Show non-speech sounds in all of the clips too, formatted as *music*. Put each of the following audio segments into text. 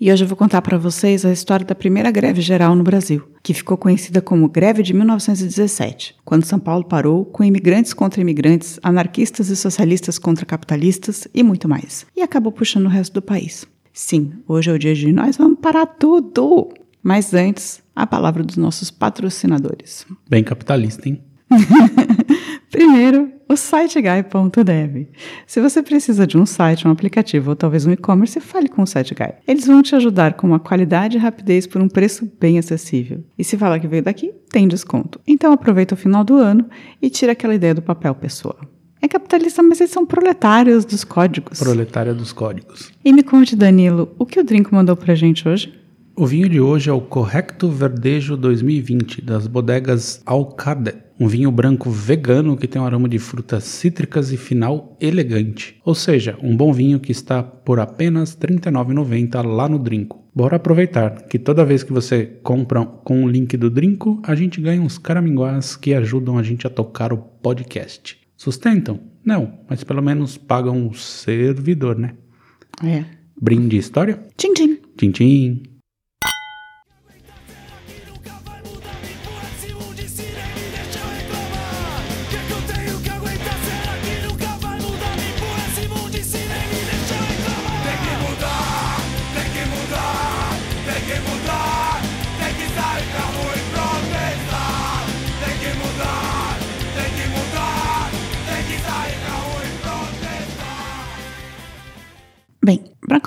E hoje eu vou contar para vocês a história da primeira greve geral no Brasil, que ficou conhecida como Greve de 1917, quando São Paulo parou com imigrantes contra imigrantes, anarquistas e socialistas contra capitalistas e muito mais. E acabou puxando o resto do país. Sim, hoje é o dia de nós vamos parar tudo! Mas antes, a palavra dos nossos patrocinadores. Bem capitalista, hein? *laughs* Primeiro, o siteguy.dev. Se você precisa de um site, um aplicativo ou talvez um e-commerce, fale com o SiteGuy. Eles vão te ajudar com uma qualidade e rapidez por um preço bem acessível. E se falar que veio daqui, tem desconto. Então aproveita o final do ano e tira aquela ideia do papel pessoa. É capitalista, mas eles são proletários dos códigos. Proletária dos códigos. E me conte, Danilo, o que o Drinco mandou pra gente hoje? O vinho de hoje é o Correcto Verdejo 2020, das bodegas Alcade. Um vinho branco vegano que tem um aroma de frutas cítricas e final elegante. Ou seja, um bom vinho que está por apenas R$ 39,90 lá no Drinco. Bora aproveitar que toda vez que você compra com o link do Drinco, a gente ganha uns caraminguás que ajudam a gente a tocar o podcast. Sustentam? Não, mas pelo menos pagam o servidor, né? É. Brinde história? Tchim, tchim. Tchim, tchim.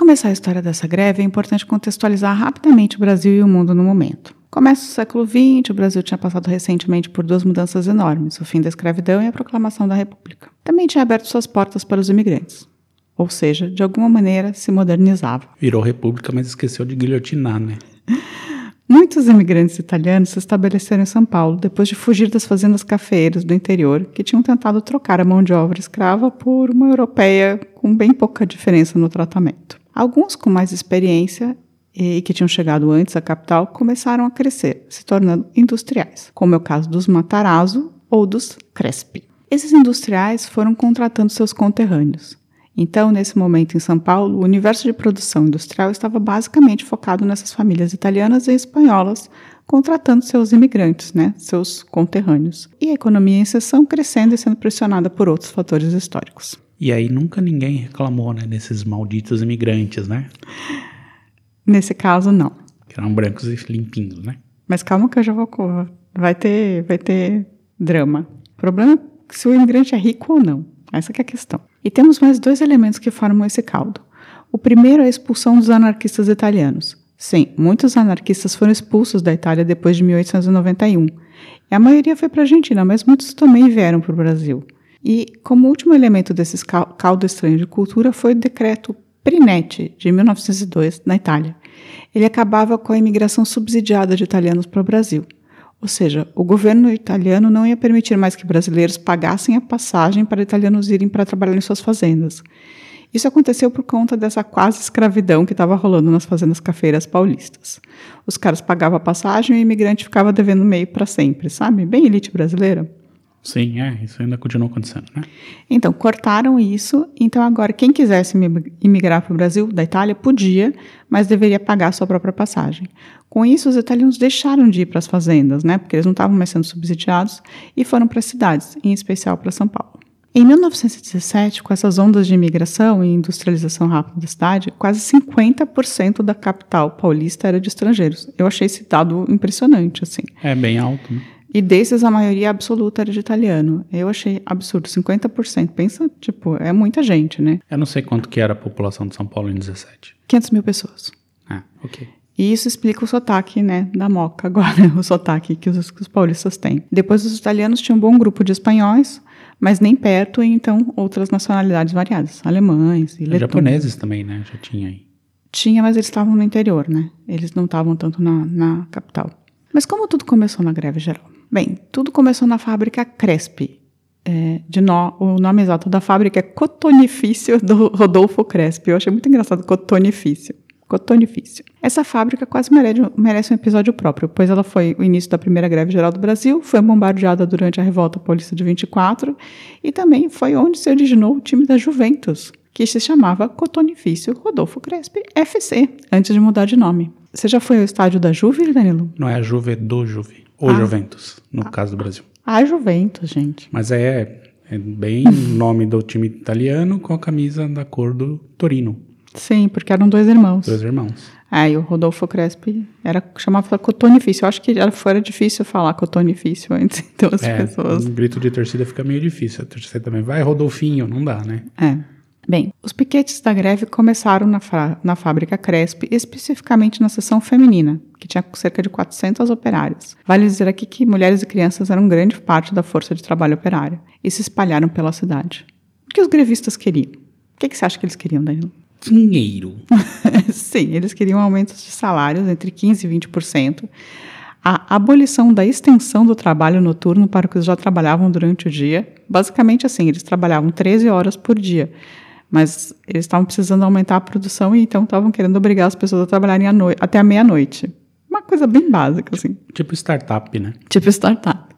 Começar a história dessa greve, é importante contextualizar rapidamente o Brasil e o mundo no momento. Começa o século XX, o Brasil tinha passado recentemente por duas mudanças enormes, o fim da escravidão e a proclamação da República. Também tinha aberto suas portas para os imigrantes. Ou seja, de alguma maneira se modernizava. Virou república, mas esqueceu de guilhotinar, né? *laughs* Muitos imigrantes italianos se estabeleceram em São Paulo depois de fugir das fazendas cafeeiras do interior que tinham tentado trocar a mão de obra escrava por uma europeia com bem pouca diferença no tratamento. Alguns com mais experiência e que tinham chegado antes à capital começaram a crescer, se tornando industriais, como é o caso dos Matarazzo ou dos Crespi. Esses industriais foram contratando seus conterrâneos. Então, nesse momento em São Paulo, o universo de produção industrial estava basicamente focado nessas famílias italianas e espanholas contratando seus imigrantes, né, seus conterrâneos. E a economia em seção crescendo e sendo pressionada por outros fatores históricos. E aí nunca ninguém reclamou, né, desses malditos imigrantes, né? Nesse caso, não. Que eram brancos e limpinhos, né? Mas calma que eu já vou... Vai ter, vai ter drama. O problema é se o imigrante é rico ou não. Essa é a questão. E temos mais dois elementos que formam esse caldo. O primeiro é a expulsão dos anarquistas italianos. Sim, muitos anarquistas foram expulsos da Itália depois de 1891. E a maioria foi para a Argentina, mas muitos também vieram para o Brasil. E como último elemento desses caldo estranho de cultura foi o decreto Prinetti, de 1902, na Itália. Ele acabava com a imigração subsidiada de italianos para o Brasil. Ou seja, o governo italiano não ia permitir mais que brasileiros pagassem a passagem para italianos irem para trabalhar em suas fazendas. Isso aconteceu por conta dessa quase escravidão que estava rolando nas fazendas cafeiras paulistas. Os caras pagavam a passagem e o imigrante ficava devendo meio para sempre, sabe? Bem elite brasileira. Sim, é, isso ainda continua acontecendo, né? Então, cortaram isso. Então, agora, quem quisesse imigrar para o Brasil, da Itália, podia, mas deveria pagar a sua própria passagem. Com isso, os italianos deixaram de ir para as fazendas, né? Porque eles não estavam mais sendo subsidiados e foram para as cidades, em especial para São Paulo. Em 1917, com essas ondas de imigração e industrialização rápida da cidade, quase 50% da capital paulista era de estrangeiros. Eu achei esse dado impressionante, assim. É bem alto, né? E desses, a maioria absoluta era de italiano. Eu achei absurdo, 50%. Pensa, tipo, é muita gente, né? Eu não sei quanto que era a população de São Paulo em 17. 500 mil pessoas. Ah, ok. E isso explica o sotaque, né, da moca agora, *laughs* o sotaque que os, que os paulistas têm. Depois, os italianos tinham um bom grupo de espanhóis, mas nem perto, e então outras nacionalidades variadas, alemães e. Japoneses também, né, já tinha aí. Tinha, mas eles estavam no interior, né? Eles não estavam tanto na, na capital. Mas como tudo começou na greve geral? Bem, tudo começou na fábrica Crespi. É, de o nome exato da fábrica é Cotonifício do Rodolfo Crespi. Eu achei muito engraçado Cotonifício. Cotonifício. Essa fábrica quase merece, merece um episódio próprio, pois ela foi o início da primeira greve geral do Brasil, foi bombardeada durante a revolta paulista de 24 e também foi onde se originou o time da Juventus, que se chamava Cotonifício Rodolfo Crespi FC, antes de mudar de nome. Você já foi ao estádio da Juve, Danilo? Não é a Juve é do Juve, ou Ah. Juventus, no caso do Brasil. Ah, Juventus, gente. Mas é, é bem *laughs* nome do time italiano com a camisa da cor do Torino, Sim, porque eram dois irmãos. dois irmãos. É, e o Rodolfo Crespi era, chamava Cotonifício. Eu acho que era, fora difícil falar Cotonifício *laughs* antes, então as É, pessoas... um grito de torcida fica meio difícil. A torcida também vai, Rodolfinho, não dá, né? É. Bem, os piquetes da greve começaram na, na fábrica Cresp, especificamente na seção feminina, que tinha cerca de 400 operárias. Vale dizer aqui que mulheres e crianças eram grande parte da força de trabalho operária e se espalharam pela cidade. O que os grevistas queriam? O que, que você acha que eles queriam, Danilo? Dinheiro. *laughs* Sim, eles queriam aumentos de salários entre 15% e 20%, a abolição da extensão do trabalho noturno para os que já trabalhavam durante o dia. Basicamente assim, eles trabalhavam 13 horas por dia, mas eles estavam precisando aumentar a produção e então estavam querendo obrigar as pessoas a trabalharem à noi- até a meia-noite. Uma coisa bem básica, assim Tipo startup, né? tipo startup.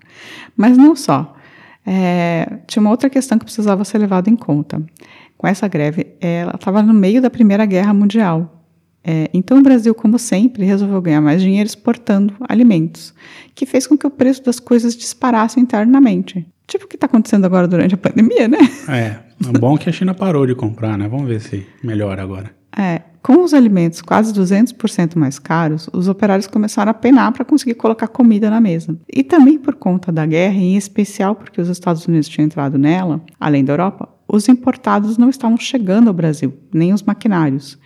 Mas não só. É, tinha uma outra questão que precisava ser levada em conta. Com essa greve, ela estava no meio da Primeira Guerra Mundial. É, então o Brasil, como sempre, resolveu ganhar mais dinheiro exportando alimentos, que fez com que o preço das coisas disparasse internamente. Tipo o que está acontecendo agora durante a pandemia, né? É, é bom que a China parou de comprar, né? Vamos ver se melhora agora. É, com os alimentos quase 200% mais caros, os operários começaram a penar para conseguir colocar comida na mesa. E também por conta da guerra, em especial porque os Estados Unidos tinham entrado nela, além da Europa, os importados não estavam chegando ao Brasil, nem os maquinários.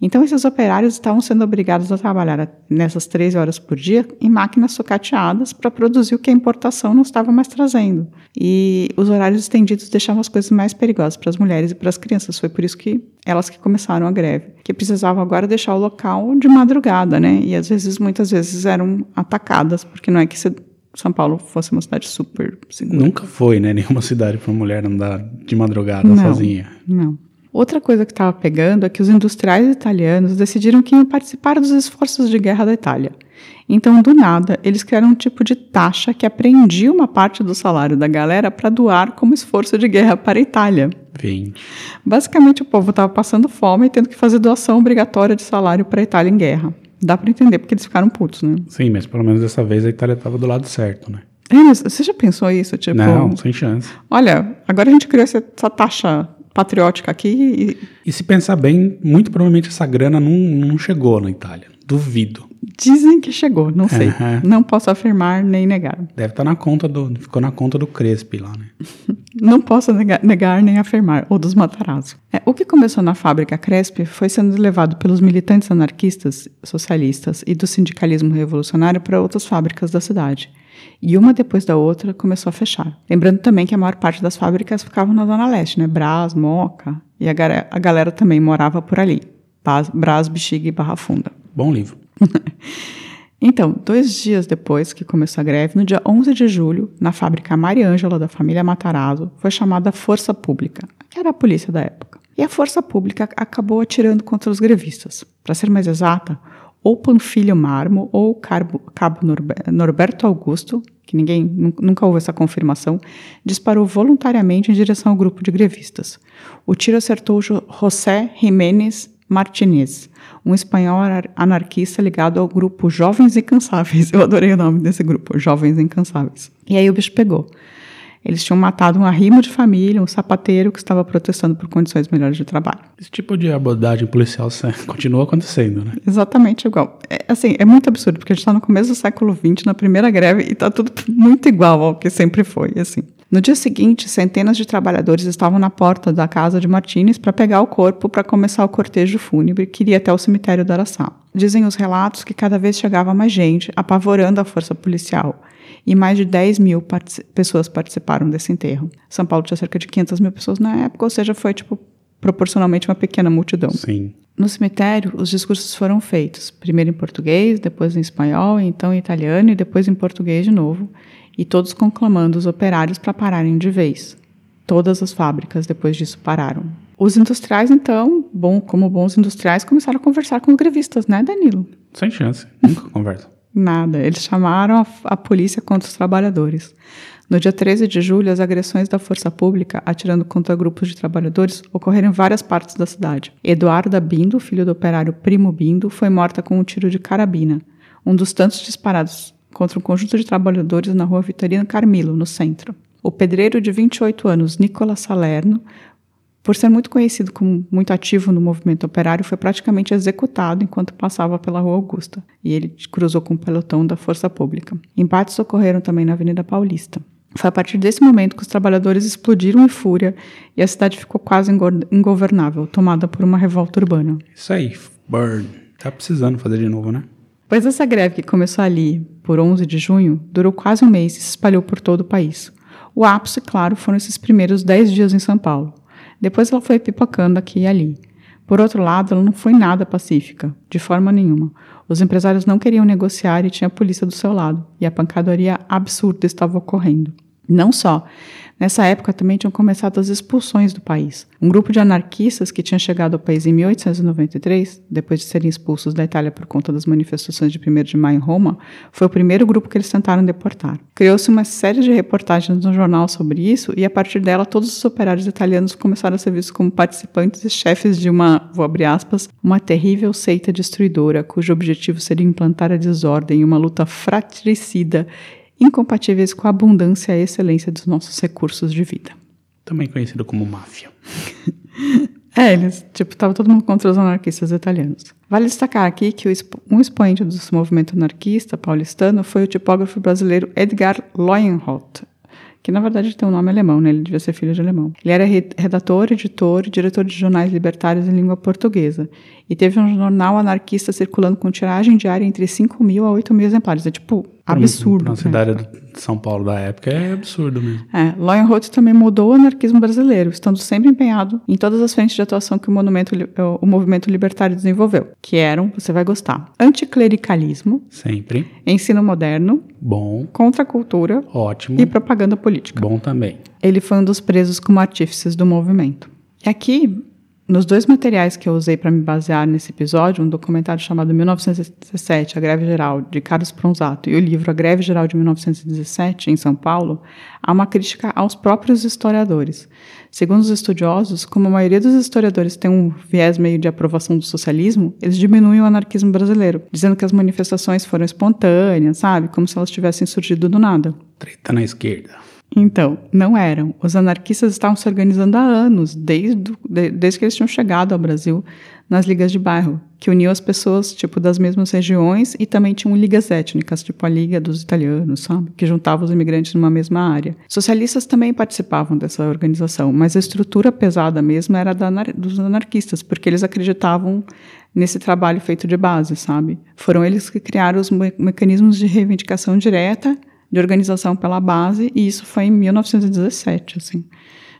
Então, esses operários estavam sendo obrigados a trabalhar nessas 13 horas por dia em máquinas sucateadas para produzir o que a importação não estava mais trazendo. E os horários estendidos deixavam as coisas mais perigosas para as mulheres e para as crianças. Foi por isso que elas que começaram a greve, que precisavam agora deixar o local de madrugada, né? E às vezes, muitas vezes eram atacadas, porque não é que se São Paulo fosse uma cidade super segura. Nunca foi, né? Nenhuma cidade para mulher andar de madrugada Não. sozinha. Não. Outra coisa que estava pegando é que os industriais italianos decidiram que iam participar dos esforços de guerra da Itália. Então, do nada, eles criaram um tipo de taxa que apreendia uma parte do salário da galera para doar como esforço de guerra para a Itália. Vem. Basicamente, o povo estava passando fome e tendo que fazer doação obrigatória de salário para a Itália em guerra. Dá para entender porque eles ficaram putos, né? Sim, mas pelo menos dessa vez a Itália estava do lado certo, né? É, você já pensou isso? Tipo, Não, sem chance. olha, agora a gente criou essa, essa taxa patriótica aqui e E se pensar bem, muito provavelmente essa grana não, não chegou na Itália. Duvido. Dizem que chegou, não sei. Aham. Não posso afirmar nem negar. Deve estar na conta do. Ficou na conta do Crespi lá, né? *laughs* Não posso nega- negar, nem afirmar, ou dos Matarazzo. É, o que começou na fábrica Cresp foi sendo levado pelos militantes anarquistas, socialistas e do sindicalismo revolucionário para outras fábricas da cidade. E uma depois da outra começou a fechar. Lembrando também que a maior parte das fábricas ficavam na Zona Leste, né? Brás, Moca. E a, a galera também morava por ali. Brás, Bexiga e Barra Funda. Bom livro. *laughs* Então, dois dias depois que começou a greve, no dia 11 de julho, na fábrica Maria Ângela da família Matarazzo, foi chamada Força Pública, que era a polícia da época. E a Força Pública acabou atirando contra os grevistas. Para ser mais exata, ou Panfilho Marmo ou Carbo- Cabo Norbe- Norberto Augusto, que ninguém nun- nunca houve essa confirmação, disparou voluntariamente em direção ao grupo de grevistas. O tiro acertou Jo- José Jiménez Martinez, um espanhol anar- anarquista ligado ao grupo Jovens Incansáveis. *laughs* Eu adorei o nome desse grupo, Jovens Incansáveis. E aí o bicho pegou. Eles tinham matado um arrimo de família, um sapateiro que estava protestando por condições melhores de trabalho. Esse tipo de abordagem policial *laughs* continua acontecendo, né? Exatamente igual. É, assim, é muito absurdo, porque a gente está no começo do século XX, na primeira greve, e está tudo *laughs* muito igual ao que sempre foi, assim. No dia seguinte, centenas de trabalhadores estavam na porta da casa de Martínez para pegar o corpo para começar o cortejo fúnebre que iria até o cemitério do Araçá. Dizem os relatos que cada vez chegava mais gente, apavorando a força policial. E mais de 10 mil partici- pessoas participaram desse enterro. São Paulo tinha cerca de 500 mil pessoas na época, ou seja, foi, tipo, proporcionalmente uma pequena multidão. Sim. No cemitério, os discursos foram feitos, primeiro em português, depois em espanhol, então em italiano e depois em português de novo, e todos conclamando os operários para pararem de vez. Todas as fábricas depois disso pararam. Os industriais, então, bom, como bons industriais, começaram a conversar com os grevistas, né, Danilo? Sem chance. Nunca conversa. Nada. Eles chamaram a, a polícia contra os trabalhadores. No dia 13 de julho, as agressões da força pública, atirando contra grupos de trabalhadores, ocorreram em várias partes da cidade. Eduarda Bindo, filho do operário Primo Bindo, foi morta com um tiro de carabina, um dos tantos disparados contra um conjunto de trabalhadores na rua Vitorino Carmilo, no centro. O pedreiro de 28 anos, Nicolas Salerno, por ser muito conhecido como muito ativo no movimento operário, foi praticamente executado enquanto passava pela Rua Augusta, e ele cruzou com o pelotão da Força Pública. Embates ocorreram também na Avenida Paulista. Foi a partir desse momento que os trabalhadores explodiram em fúria e a cidade ficou quase ingovernável, tomada por uma revolta urbana. Isso aí, burn. Tá precisando fazer de novo, né? Pois essa greve que começou ali, por 11 de junho, durou quase um mês e se espalhou por todo o país. O ápice, claro, foram esses primeiros 10 dias em São Paulo. Depois ela foi pipocando aqui e ali. Por outro lado, ela não foi nada pacífica, de forma nenhuma. Os empresários não queriam negociar e tinha a polícia do seu lado, e a pancadaria absurda estava ocorrendo. Não só. Nessa época também tinham começado as expulsões do país. Um grupo de anarquistas que tinha chegado ao país em 1893, depois de serem expulsos da Itália por conta das manifestações de 1 de maio em Roma, foi o primeiro grupo que eles tentaram deportar. Criou-se uma série de reportagens no jornal sobre isso e a partir dela todos os operários italianos começaram a ser vistos como participantes e chefes de uma, vou abrir aspas, uma terrível seita destruidora cujo objetivo seria implantar a desordem e uma luta fratricida incompatíveis com a abundância e excelência dos nossos recursos de vida. Também conhecido como máfia. *laughs* é, eles, tipo, tava todo mundo contra os anarquistas italianos. Vale destacar aqui que um expoente do movimento anarquista paulistano foi o tipógrafo brasileiro Edgar Leuenroth, que na verdade tem um nome alemão, né? Ele devia ser filho de alemão. Ele era redator, editor e diretor de jornais libertários em língua portuguesa. E teve um jornal anarquista circulando com tiragem diária entre 5 mil a 8 mil exemplares. É tipo absurdo. Para uma cidade de São Paulo da época é absurdo mesmo. É, Leuenroth também mudou o anarquismo brasileiro, estando sempre empenhado em todas as frentes de atuação que o, monumento, o movimento libertário desenvolveu, que eram, você vai gostar, anticlericalismo, sempre, ensino moderno, bom, contracultura, ótimo, e propaganda política. Bom também. Ele foi um dos presos como artífices do movimento. E aqui nos dois materiais que eu usei para me basear nesse episódio, um documentário chamado 1917, A Greve Geral, de Carlos Pronzato, e o livro A Greve Geral de 1917, em São Paulo, há uma crítica aos próprios historiadores. Segundo os estudiosos, como a maioria dos historiadores tem um viés meio de aprovação do socialismo, eles diminuem o anarquismo brasileiro, dizendo que as manifestações foram espontâneas, sabe? Como se elas tivessem surgido do nada. Treta na esquerda. Então, não eram. Os anarquistas estavam se organizando há anos, desde, desde que eles tinham chegado ao Brasil, nas ligas de bairro, que uniam as pessoas, tipo, das mesmas regiões e também tinham ligas étnicas, tipo a Liga dos Italianos, sabe? Que juntavam os imigrantes numa mesma área. Socialistas também participavam dessa organização, mas a estrutura pesada mesmo era da, dos anarquistas, porque eles acreditavam nesse trabalho feito de base, sabe? Foram eles que criaram os me mecanismos de reivindicação direta de organização pela base, e isso foi em 1917, assim.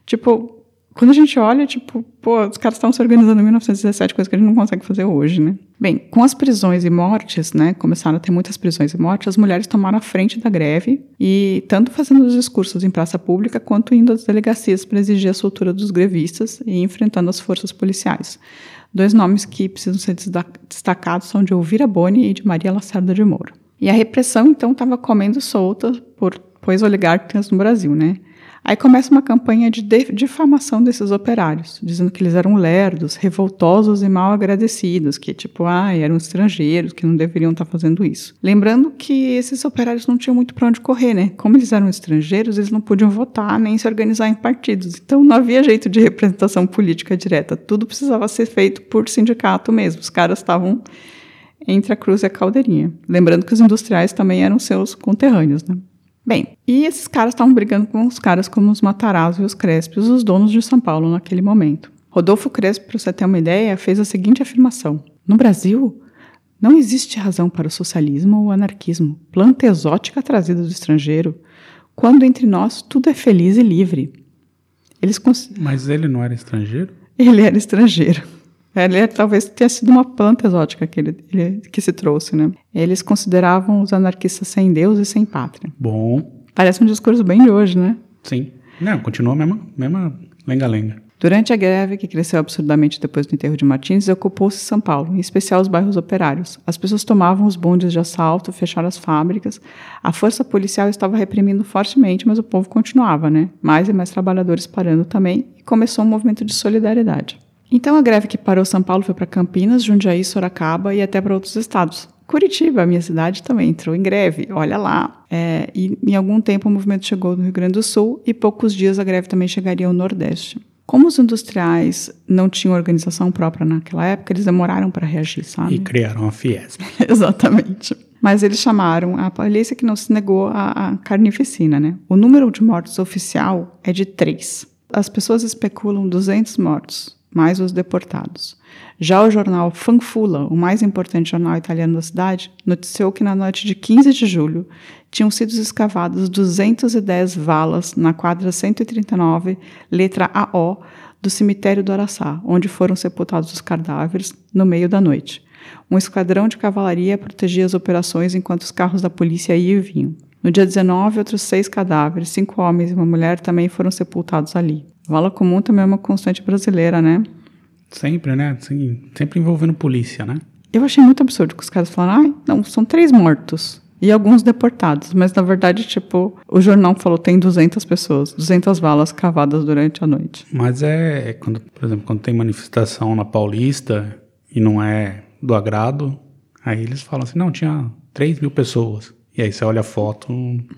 Tipo, quando a gente olha, tipo, pô, os caras estão se organizando em 1917, coisa que a gente não consegue fazer hoje, né? Bem, com as prisões e mortes, né, começaram a ter muitas prisões e mortes, as mulheres tomaram a frente da greve e tanto fazendo os discursos em praça pública quanto indo às delegacias para exigir a soltura dos grevistas e enfrentando as forças policiais. Dois nomes que precisam ser destacados são de Elvira Boni e de Maria Lacerda de Moura. E a repressão, então, estava comendo solta por pois oligarcas no Brasil, né? Aí começa uma campanha de difamação desses operários, dizendo que eles eram lerdos, revoltosos e mal agradecidos, que tipo, ah, eram estrangeiros, que não deveriam estar tá fazendo isso. Lembrando que esses operários não tinham muito para onde correr, né? Como eles eram estrangeiros, eles não podiam votar nem se organizar em partidos. Então não havia jeito de representação política direta. Tudo precisava ser feito por sindicato mesmo. Os caras estavam entre a Cruz e a Caldeirinha. Lembrando que os industriais também eram seus conterrâneos, né? Bem, e esses caras estavam brigando com os caras como os Matarazzo e os Crespes, os donos de São Paulo naquele momento. Rodolfo Crespo, para você ter uma ideia, fez a seguinte afirmação: No Brasil, não existe razão para o socialismo ou o anarquismo, planta exótica trazida do estrangeiro, quando entre nós tudo é feliz e livre. Eles cons... Mas ele não era estrangeiro? Ele era estrangeiro. Ele talvez tenha sido uma planta exótica que, ele, ele, que se trouxe, né? Eles consideravam os anarquistas sem Deus e sem pátria. Bom, Parece um discurso bem de hoje, né? sim. Não, continua a mesma, mesma lenga-lenga. Durante a greve, que cresceu absurdamente depois do enterro de Martins, ocupou-se São Paulo, em especial os bairros operários. As pessoas tomavam os bondes de assalto, fecharam as fábricas. A força policial estava reprimindo fortemente, mas o povo continuava, né? Mais e mais trabalhadores parando também, e começou um movimento de solidariedade. Então a greve que parou São Paulo foi para Campinas, Jundiaí, Sorocaba e até para outros estados. Curitiba, a minha cidade, também entrou em greve, olha lá. É, e em algum tempo o movimento chegou no Rio Grande do Sul e poucos dias a greve também chegaria ao Nordeste. Como os industriais não tinham organização própria naquela época, eles demoraram para reagir, sabe? E criaram a Fiesp. *laughs* Exatamente. Mas eles chamaram a polícia que não se negou a, a carnificina, né? O número de mortos oficial é de três. As pessoas especulam 200 mortos, mais os deportados. Já o jornal Fanfula, o mais importante jornal italiano da cidade, noticiou que na noite de 15 de julho tinham sido escavadas 210 valas na quadra 139, letra AO, do cemitério do Araçá, onde foram sepultados os cadáveres no meio da noite. Um esquadrão de cavalaria protegia as operações enquanto os carros da polícia iam e vinham. No dia 19, outros seis cadáveres, cinco homens e uma mulher, também foram sepultados ali. Vala comum também é uma constante brasileira, né? Sempre, né? Assim, sempre envolvendo polícia, né? Eu achei muito absurdo que os caras falaram, ai, não, são três mortos. E alguns deportados, mas na verdade, tipo, o jornal falou tem 200 pessoas, 200 valas cavadas durante a noite. Mas é, é quando, por exemplo, quando tem manifestação na Paulista e não é do agrado, aí eles falam assim, não, tinha 3 mil pessoas. E aí você olha a foto,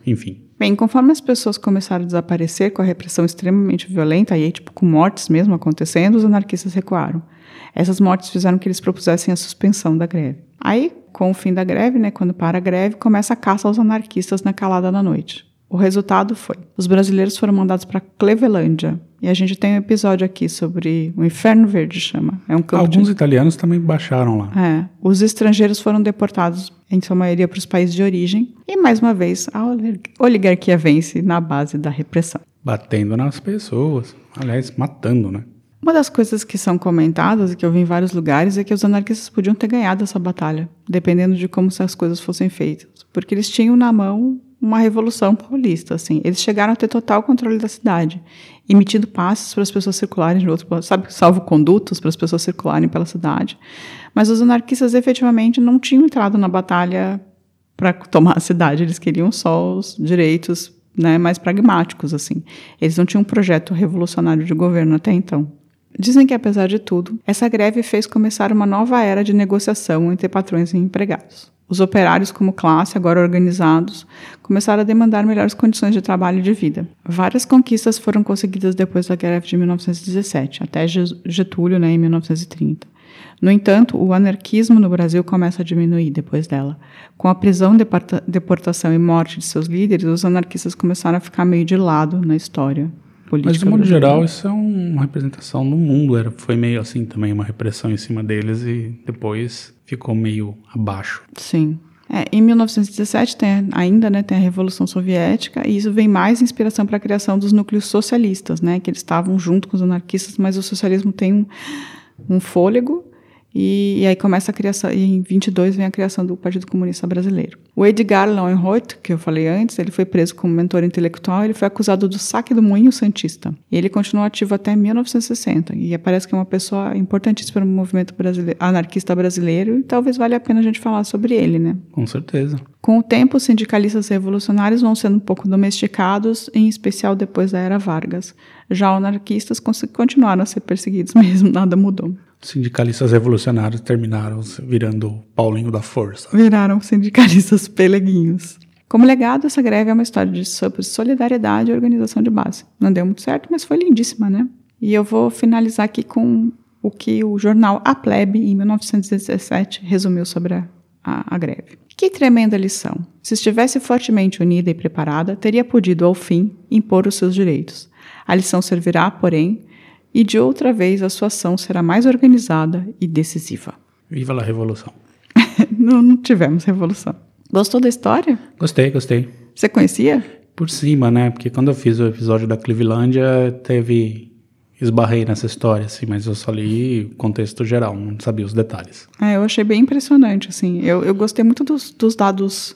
enfim. Bem, conforme as pessoas começaram a desaparecer com a repressão extremamente violenta, e aí, tipo, com mortes mesmo acontecendo, os anarquistas recuaram. Essas mortes fizeram que eles propusessem a suspensão da greve. Aí, com o fim da greve, né, quando para a greve, começa a caça aos anarquistas na calada da noite. O resultado foi: os brasileiros foram mandados para Clevelândia. E a gente tem um episódio aqui sobre o Inferno Verde, chama. É um campo Alguns de... italianos também baixaram lá. É, os estrangeiros foram deportados, em sua maioria, para os países de origem. E, mais uma vez, a oligarquia vence na base da repressão. Batendo nas pessoas. Aliás, matando, né? Uma das coisas que são comentadas e que eu vi em vários lugares é que os anarquistas podiam ter ganhado essa batalha, dependendo de como as coisas fossem feitas, porque eles tinham na mão uma revolução paulista, assim. Eles chegaram a ter total controle da cidade, emitindo passes para as pessoas circularem de outro, sabe, salvo-condutos para as pessoas circularem pela cidade. Mas os anarquistas efetivamente não tinham entrado na batalha para tomar a cidade, eles queriam só os direitos né, mais pragmáticos, assim. Eles não tinham um projeto revolucionário de governo até então. Dizem que, apesar de tudo, essa greve fez começar uma nova era de negociação entre patrões e empregados. Os operários, como classe, agora organizados, começaram a demandar melhores condições de trabalho e de vida. Várias conquistas foram conseguidas depois da greve de 1917, até Getúlio, né, em 1930. No entanto, o anarquismo no Brasil começa a diminuir depois dela. Com a prisão, deportação e morte de seus líderes, os anarquistas começaram a ficar meio de lado na história política. Mas, de modo geral, isso é uma representação no mundo. Era, foi meio assim também, uma repressão em cima deles e depois ficou meio abaixo. Sim. É, em 1917 tem ainda né, tem a Revolução Soviética e isso vem mais inspiração para a criação dos núcleos socialistas, né, que eles estavam junto com os anarquistas, mas o socialismo tem um, um fôlego e, e, aí começa a criação, e em 22 vem a criação do Partido Comunista Brasileiro. O Edgar Lowenroth, que eu falei antes, ele foi preso como mentor intelectual, ele foi acusado do saque do Moinho Santista. E ele continuou ativo até 1960, e parece que é uma pessoa importantíssima no movimento brasileiro, anarquista brasileiro, e talvez valha a pena a gente falar sobre ele, né? Com certeza. Com o tempo, os sindicalistas revolucionários vão sendo um pouco domesticados, em especial depois da Era Vargas. Já anarquistas continuaram a ser perseguidos *laughs* mesmo, nada mudou sindicalistas revolucionários terminaram virando Paulinho da Força. Viraram sindicalistas peleguinhos. Como legado, essa greve é uma história de solidariedade e organização de base. Não deu muito certo, mas foi lindíssima, né? E eu vou finalizar aqui com o que o jornal A Plebe, em 1917, resumiu sobre a, a, a greve. Que tremenda lição! Se estivesse fortemente unida e preparada, teria podido, ao fim, impor os seus direitos. A lição servirá, porém, e de outra vez a sua ação será mais organizada e decisiva. Viva a revolução! *laughs* não, não tivemos revolução. Gostou da história? Gostei, gostei. Você conhecia? Por cima, né? Porque quando eu fiz o episódio da Clevelândia, teve esbarrei nessa história, assim, mas eu só li o contexto geral, não sabia os detalhes. É, eu achei bem impressionante, assim. Eu, eu gostei muito dos, dos dados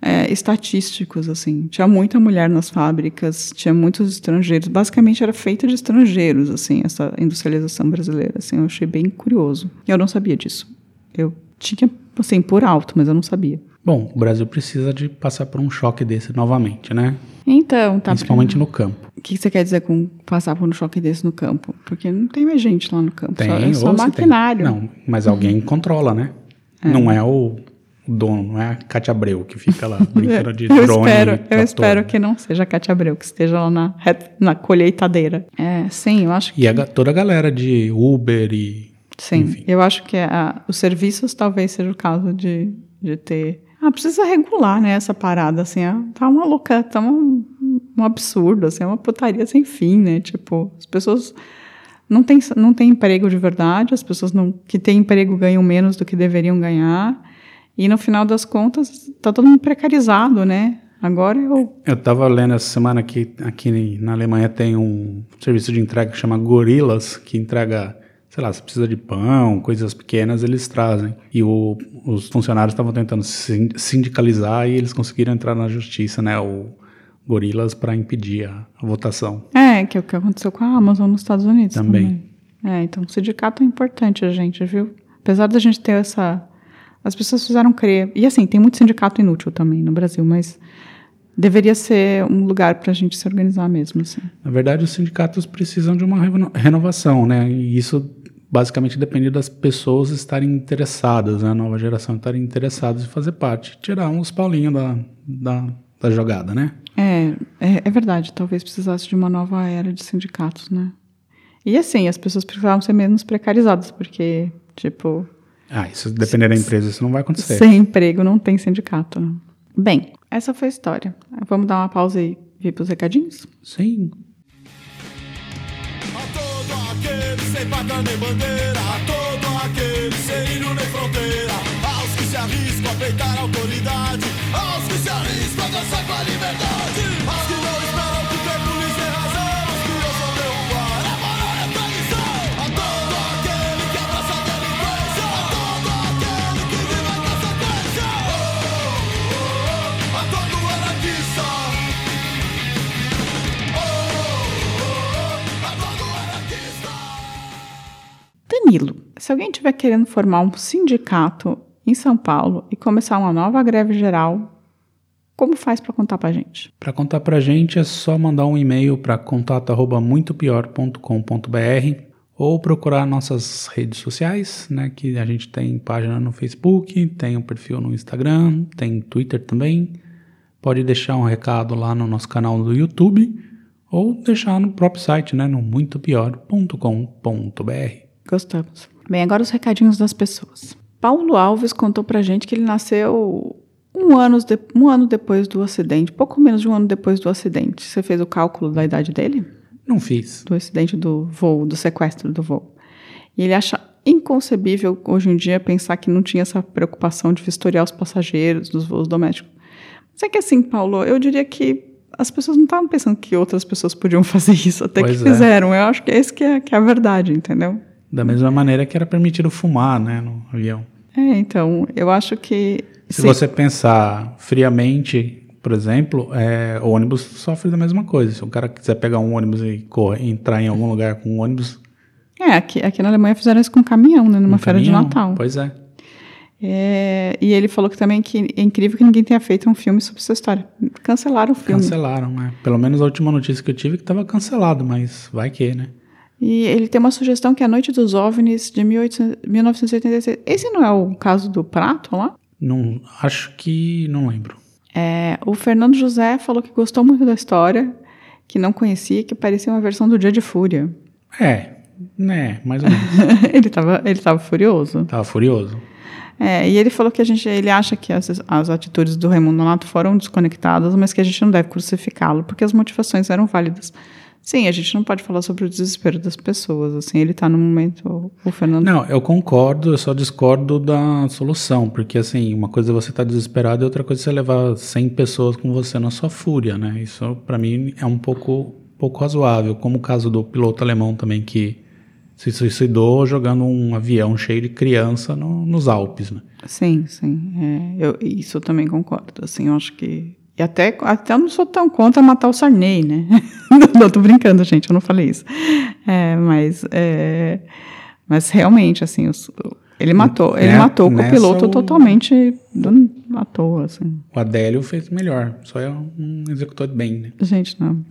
é, estatísticos, assim. Tinha muita mulher nas fábricas, tinha muitos estrangeiros. Basicamente era feita de estrangeiros, assim, essa industrialização brasileira, assim. Eu achei bem curioso. Eu não sabia disso. Eu tinha, assim, por alto, mas eu não sabia. Bom, o Brasil precisa de passar por um choque desse novamente, né? Então, tá. Principalmente no campo. O que você quer dizer com passar por um choque desse no campo? Porque não tem mais gente lá no campo. Tem, só, é só se tem. maquinário. Não, mas alguém controla, né? Não é o dono, não é a Cátia Abreu que fica lá *laughs* brincando de eu drone. espero, eu trator. espero que não seja a Cátia Abreu, que esteja lá na, na colheitadeira. É, sim, eu acho que E a toda a galera de Uber e. sim. enfim. Eu acho que a- os serviços talvez seja o caso de, de ter. Ah, precisa regular, né, essa parada, assim, ah, tá uma louca, tá um, um absurdo, assim, é uma putaria sem fim, né, tipo, as pessoas não têm, não têm emprego de verdade, as pessoas não, que têm emprego ganham menos do que deveriam ganhar, e no final das contas, tá todo mundo precarizado, né, agora eu Eu tava lendo essa semana que aqui na Alemanha tem um serviço de entrega que chama Gorillas, que entrega, sei lá, se precisa de pão, coisas pequenas, eles trazem. E o- os funcionários estavam tentando sin- sindicalizar e eles conseguiram entrar na justiça, né, o Gorillas, para impedir a, a votação. É, que é o que aconteceu com a Amazon nos Estados Unidos Também. também. É, então o sindicato é importante, a gente, viu? Apesar da gente ter essa. As pessoas fizeram crer. E assim, tem muito sindicato inútil também no Brasil, mas deveria ser um lugar para a gente se organizar mesmo, assim. Na verdade, os sindicatos precisam de uma reno- renovação, né? E isso basicamente depende das pessoas estarem interessadas, né? A nova geração estarem interessadas em fazer parte, tirar uns paulinhos da, da, da jogada, né? É, é, é verdade, talvez precisasse de uma nova era de sindicatos, né? E assim, as pessoas precisavam ser menos precarizadas, porque, tipo, Ah, isso depender da empresa, isso não vai acontecer. Sem emprego não tem sindicato. Né? Bem, essa foi a história. Vamos dar uma pausa e vir para os recadinhos? Sim. A todo aquele sem paga nem bandeira, a todo aquele sem ilho nem fronteira, aos que se arriscam a peitar a autoridade, aos que se arriscam a dançar com a liberdade, Danilo, se alguém estiver querendo formar um sindicato em São Paulo e começar uma nova greve geral, como faz para contar para gente? Para contar pra gente é só mandar um e-mail para contato@muitopior.com.br ou procurar nossas redes sociais, né, que a gente tem página no Facebook, tem um perfil no Instagram, tem Twitter também. Pode deixar um recado lá no nosso canal do YouTube ou deixar no próprio site, né, no muitopior.com.br. Gostamos. Bem, agora os recadinhos das pessoas. Paulo Alves contou pra gente que ele nasceu um ano, de- um ano depois do acidente, pouco menos de um ano depois do acidente. Você fez o cálculo da idade dele? Não fiz. do acidente do voo, do sequestro do voo. E ele acha inconcebível hoje em dia pensar que não tinha essa preocupação de vistoriar os passageiros dos voos domésticos. Mas é que assim, Paulo, eu diria que as pessoas não estavam pensando que outras pessoas podiam *laughs* fazer isso, até Pois que é. fizeram. Eu acho que é isso que é, que é a verdade, entendeu? Da mesma maneira que era permitido fumar, né, no avião. É, então, eu acho que. Se você pensar friamente, por exemplo, é, o ônibus sofre da mesma coisa. Se o cara quiser pegar um ônibus e correr, entrar em algum lugar com um ônibus, É, aqui, aqui na Alemanha fizeram isso com caminhão, né? Numa um feira de caminhão, Natal. Pois é. É, e ele falou que também que é incrível que ninguém tenha feito um filme sobre essa história. Cancelaram o filme. Cancelaram, né? Pelo menos a última notícia que eu tive é que estava cancelado, mas vai que, né? E ele tem uma sugestão que é a Noite dos OVNIs de 1800 1986. Esse não é o caso do Prato lá? Não, acho que não lembro. É, o Fernando José falou que gostou muito da história, que não conhecia, que parecia uma versão do Dia de Fúria. É, né, mais ou menos. *laughs* ele estava ele tava furioso. Tava furioso. É, e ele falou que a gente, ele acha que as, as atitudes do Raimundo Nonato foram desconectadas, mas que a gente não deve crucificá-lo, porque as motivações eram válidas. Sim, a gente não pode falar sobre o desespero das pessoas, assim, ele está no momento, o Fernando... Não, eu concordo, eu só discordo da solução, porque assim, uma coisa é você estar desesperado e outra coisa é você levar 100 pessoas com você na sua fúria, né? Isso pra mim é um pouco pouco razoável, como o caso do piloto alemão também que se suicidou jogando um avião cheio de criança no- nos Alpes, né? Sim, sim. é, eu, isso eu também concordo. Assim, eu acho que. E até, até eu não sou tão contra matar o Sarney, né? *laughs* não, tô brincando, gente, eu não falei isso. É, mas, é, mas realmente, assim, os- ele matou. Ele Né- matou com o nessa piloto o- totalmente do, à toa, assim. O Adélio fez melhor, só é um executor bem, né? Gente, não.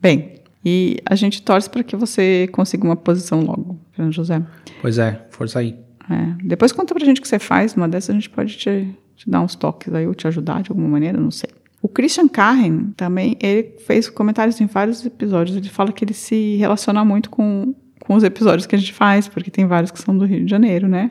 Bem, e a gente torce para que você consiga uma posição logo, Fernando José. Pois é, força aí. É, Depois conta pra gente o que você faz, uma dessas a gente pode te, te dar uns toques aí, ou te ajudar de alguma maneira, não sei. O Christian Carren também, ele fez comentários em vários episódios, ele fala que ele se relaciona muito com, com os episódios que a gente faz, porque tem vários que são do Rio de Janeiro, né?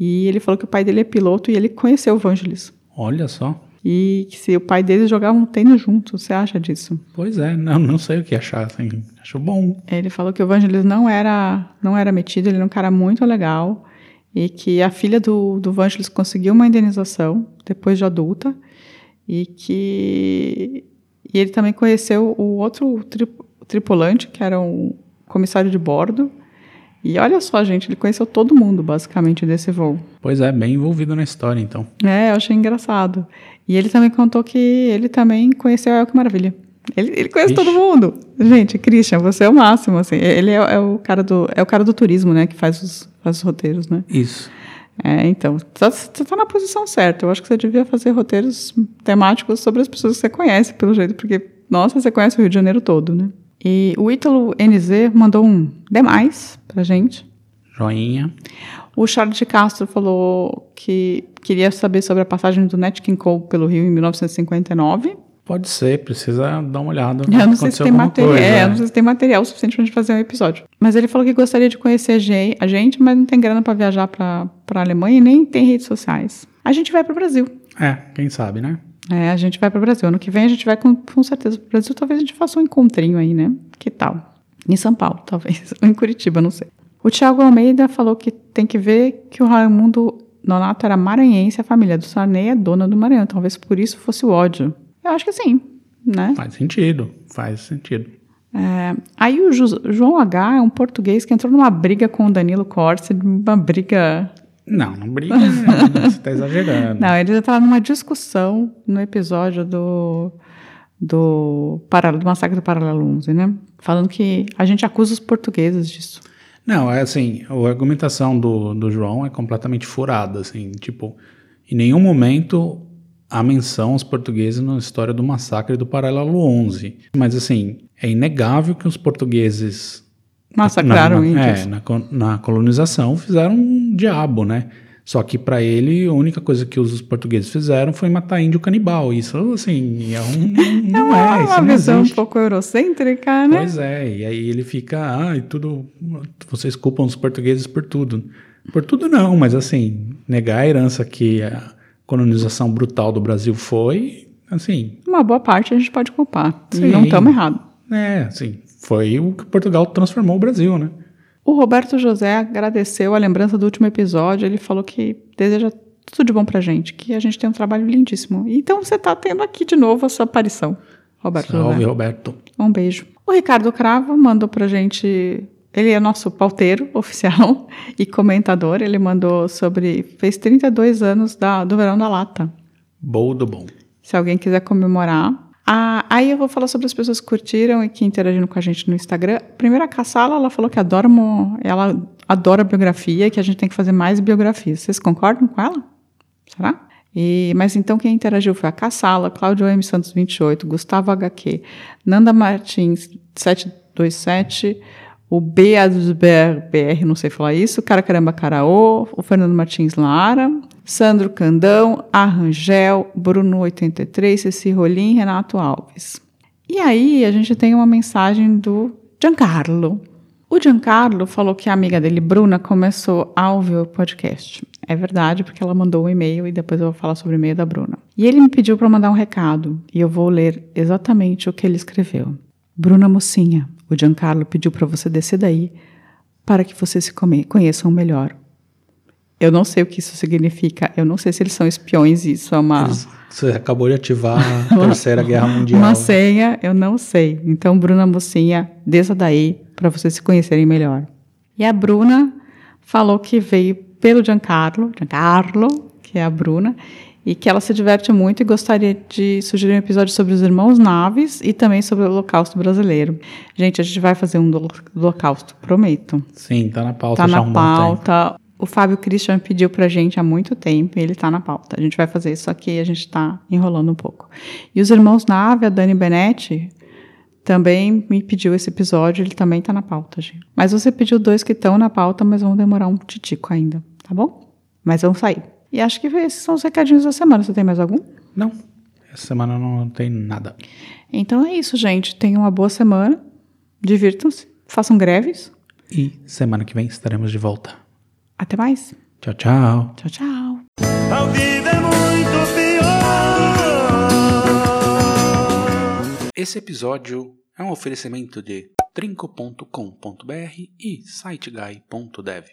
E ele falou que o pai dele é piloto e ele conheceu o Vangelis. Olha só. E que se o pai deles jogavam tênis junto, você acha disso? Pois é, não, não sei o que achar, assim, acho bom. Ele falou que o Vangelis não era, não era metido, ele era um cara muito legal e que a filha do, do Vangelis conseguiu uma indenização depois de adulta e que e ele também conheceu o outro tri- tripulante, que era um comissário de bordo. E olha só, gente, ele conheceu todo mundo, basicamente, desse voo. Pois é, bem envolvido na história, então. É, eu achei engraçado. E ele também contou que ele também conheceu a Que Maravilha. Ele, ele conhece Ixi. todo mundo. Gente, Christian, você é o máximo, assim. Ele é, é o cara do é o cara do turismo, né, que faz os, faz os roteiros, né? Isso. É, então, tá- você tá na posição certa. Eu acho que você devia fazer roteiros temáticos sobre as pessoas que você conhece, pelo jeito, porque, nossa, você conhece o Rio de Janeiro todo, né? E o Ítalo NZ mandou um demais pra gente. Joinha. O Charles de Castro falou que queria saber sobre a passagem do Nat King Cole pelo Rio em 1959. Pode ser, precisa dar uma olhada. Eu não sei se tem material, coisa, é, eu né? não sei se tem material suficiente pra gente fazer um episódio. Mas ele falou que gostaria de conhecer a gen- a gente, mas não tem grana pra viajar pra para Alemanha e nem tem redes sociais. A gente vai pro Brasil. É, quem sabe, né? É, a gente vai pro Brasil. Ano que vem a gente vai com, com certeza pro Brasil. Talvez a gente faça um encontrinho aí, né? Que tal? Em São Paulo, *laughs* talvez. Ou em Curitiba, não sei. O Thiago Almeida falou que tem que ver que o Raimundo Nonato era maranhense, a família do Sarney é dona do Maranhão. Talvez por isso fosse o ódio. Eu acho que sim, né? Faz sentido, faz sentido. É, aí o João H é um português que entrou numa briga com o Danilo Corsi, uma briga Não, não briga, né? você tá exagerando. *laughs* Não, eles estavam numa discussão no episódio do, do, do Massacre do Paralelo 11, né? Falando que a gente acusa os portugueses disso. Não, é assim, a argumentação do, do João é completamente furada, assim, tipo, em nenhum momento há menção aos portugueses na história do massacre do Paralelo 11. Mas, assim, é inegável que os portugueses... Massacraram na, na, índios. É, na, na colonização fizeram um diabo, né? Só que para ele, a única coisa que os portugueses fizeram foi matar índio canibal. Isso, assim, é um, não *laughs* é, uma isso não visão um pouco eurocêntrica, né? Pois é, e aí ele fica, ah, e tudo, vocês culpam os portugueses por tudo. Por tudo não, mas assim, negar a herança que a colonização brutal do Brasil foi, assim, Uma boa parte a gente pode culpar. Sim. não estamos errados. é, assim, foi o que Portugal transformou o Brasil, né? O Roberto José agradeceu a lembrança do último episódio. Ele falou que deseja tudo de bom pra gente, que a gente tem um trabalho lindíssimo. Então você tá tendo aqui de novo a sua aparição, Roberto Salve, José. Roberto. Um beijo. O Ricardo Cravo mandou pra gente. Ele é nosso pauteiro *laughs* oficial e comentador. Ele mandou sobre. Fez 32 anos da, do Verão da Lata. Bom do bom. Se alguém quiser comemorar. Ah, aí eu vou falar sobre as pessoas que curtiram e que interagiram com a gente no Instagram. Primeiro, a Cassala, ela falou que adora, mo- ela adora biografia e que a gente tem que fazer mais biografias. Vocês concordam com ela? Será? E, mas então quem interagiu foi a Cassala, Cláudio M. Santos 28, Gustavo HQ, Nanda Martins 727, o Beasber BR, não sei falar isso, Cara Caramba Caraô, o Fernando Martins Lara, Sandro Candão, Arrangel, Bruno 83, Ceci Rolim, Renato Alves. E aí a gente tem uma mensagem do Giancarlo. O Giancarlo falou que a amiga dele, Bruna, começou a ouvir o podcast. É verdade, porque ela mandou um e-mail e depois eu vou falar sobre o e-mail da Bruna. E ele me pediu para mandar um recado e eu vou ler exatamente o que ele escreveu. Bruna Mocinha, o Giancarlo pediu para você descer daí para que vocês se conheçam melhor. Eu não sei o que isso significa. Eu não sei se eles são espiões. Isso é uma. Você acabou de ativar a *laughs* Terceira Guerra Mundial. Uma senha, eu não sei. Então, Bruna Mocinha, desça daí para vocês se conhecerem melhor. E a Bruna falou que veio pelo Giancarlo, Giancarlo, que é a Bruna, e que ela se diverte muito e gostaria de sugerir um episódio sobre os irmãos Naves e também sobre o Holocausto brasileiro. Gente, a gente vai fazer um do Holocausto, prometo. Sim, tá na pauta Tá já na um pauta. O Fábio Christian pediu pra gente há muito tempo e ele tá na pauta. A gente vai fazer isso aqui, a gente tá enrolando um pouco. E os irmãos Nave, a Dani Benetti, também me pediu esse episódio, ele também tá na pauta, gente. Mas você pediu dois que estão na pauta, mas vão demorar um titico ainda, tá bom? Mas vão sair. E acho que esses são os recadinhos da semana. Você tem mais algum? Não, essa semana não tem nada. Então é isso, gente. Tenham uma boa semana. Divirtam-se. Façam greves. E semana que vem estaremos de volta. Até mais. Tchau, tchau. Tchau, tchau. Ao vivo é muito pior. Esse episódio é um oferecimento de trinco.com.br e siteguy.dev.